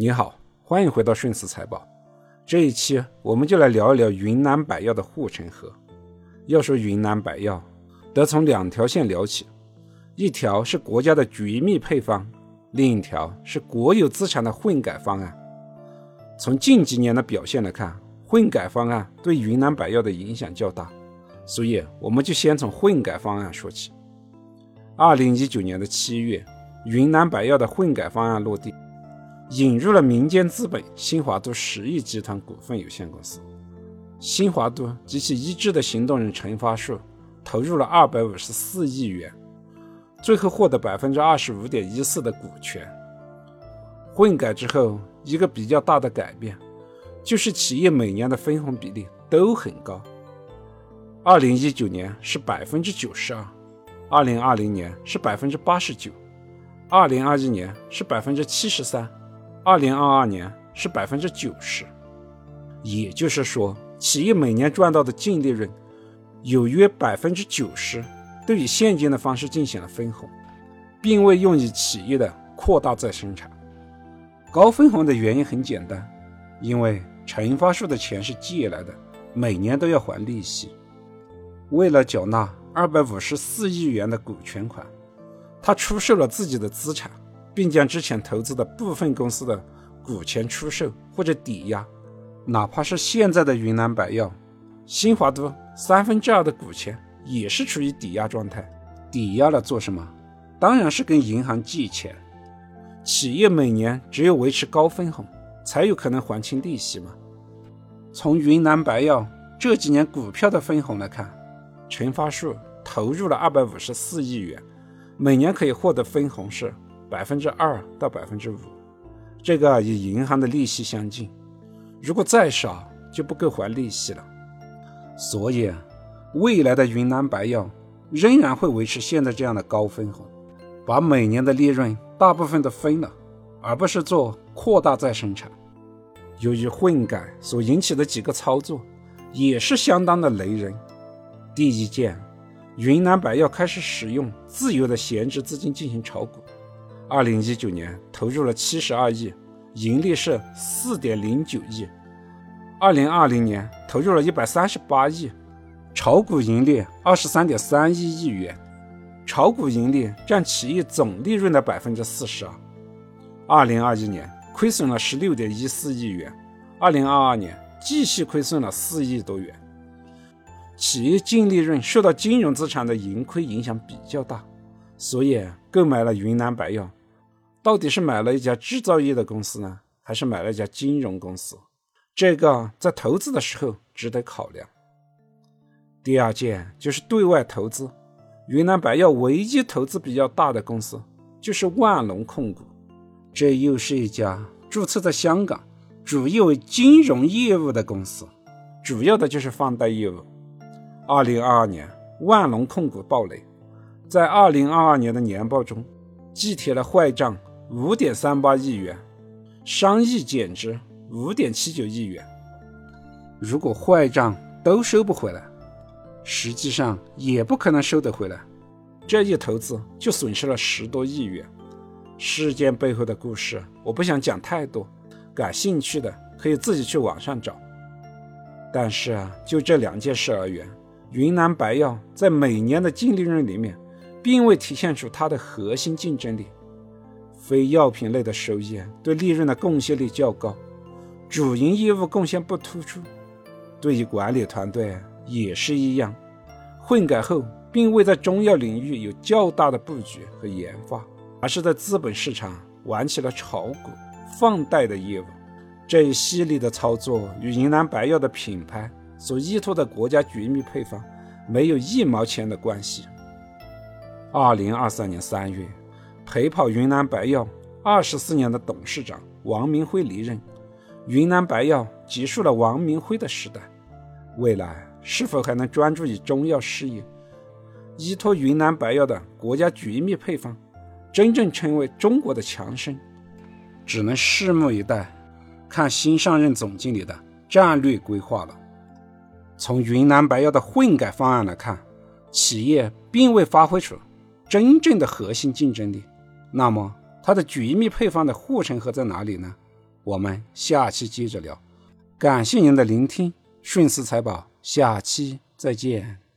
你好，欢迎回到顺思财宝。这一期我们就来聊一聊云南白药的护城河。要说云南白药，得从两条线聊起，一条是国家的绝密配方，另一条是国有资产的混改方案。从近几年的表现来看，混改方案对云南白药的影响较大，所以我们就先从混改方案说起。二零一九年的七月，云南白药的混改方案落地。引入了民间资本新华都实业集团股份有限公司，新华都及其一致的行动人陈发树投入了二百五十四亿元，最后获得百分之二十五点一四的股权。混改之后，一个比较大的改变就是企业每年的分红比例都很高，二零一九年是百分之九十二，二零二零年是百分之八十九，二零二一年是百分之七十三。二零二二年是百分之九十，也就是说，企业每年赚到的净利润有约百分之九十都以现金的方式进行了分红，并未用于企业的扩大再生产。高分红的原因很简单，因为陈发树的钱是借来的，每年都要还利息。为了缴纳二百五十四亿元的股权款，他出售了自己的资产。并将之前投资的部分公司的股权出售或者抵押，哪怕是现在的云南白药、新华都三分之二的股权也是处于抵押状态。抵押了做什么？当然是跟银行借钱。企业每年只有维持高分红，才有可能还清利息嘛。从云南白药这几年股票的分红来看，陈发树投入了二百五十四亿元，每年可以获得分红是。百分之二到百分之五，这个与银行的利息相近。如果再少，就不够还利息了。所以，未来的云南白药仍然会维持现在这样的高分红，把每年的利润大部分都分了，而不是做扩大再生产。由于混改所引起的几个操作，也是相当的雷人。第一件，云南白药开始使用自由的闲置资金进行炒股。二零一九年投入了七十二亿，盈利是四点零九亿。二零二零年投入了一百三十八亿，炒股盈利二十三点三一亿元，炒股盈利占企业总利润的百分之四十二。二零二一年亏损了十六点一四亿元，二零二二年继续亏损了四亿多元。企业净利润受到金融资产的盈亏影响比较大，所以购买了云南白药。到底是买了一家制造业的公司呢，还是买了一家金融公司？这个在投资的时候值得考量。第二件就是对外投资，云南白药唯一投资比较大的公司就是万隆控股，这又是一家注册在香港、主业为金融业务的公司，主要的就是放贷业务。二零二二年，万隆控股暴雷，在二零二二年的年报中记贴了坏账。五点三八亿元，商议减值五点七九亿元。如果坏账都收不回来，实际上也不可能收得回来，这一投资就损失了十多亿元。事件背后的故事我不想讲太多，感兴趣的可以自己去网上找。但是啊，就这两件事而言，云南白药在每年的净利润里面，并未体现出它的核心竞争力。非药品类的收益对利润的贡献力较高，主营业务贡献不突出。对于管理团队也是一样，混改后并未在中药领域有较大的布局和研发，而是在资本市场玩起了炒股、放贷的业务。这一系列的操作与云南白药的品牌所依托的国家绝密配方没有一毛钱的关系。二零二三年三月。陪跑云南白药二十四年的董事长王明辉离任，云南白药结束了王明辉的时代。未来是否还能专注于中药事业，依托云南白药的国家绝密配方，真正成为中国的强生，只能拭目以待，看新上任总经理的战略规划了。从云南白药的混改方案来看，企业并未发挥出真正的核心竞争力。那么，它的绝密配方的护城河在哪里呢？我们下期接着聊。感谢您的聆听，顺思财宝，下期再见。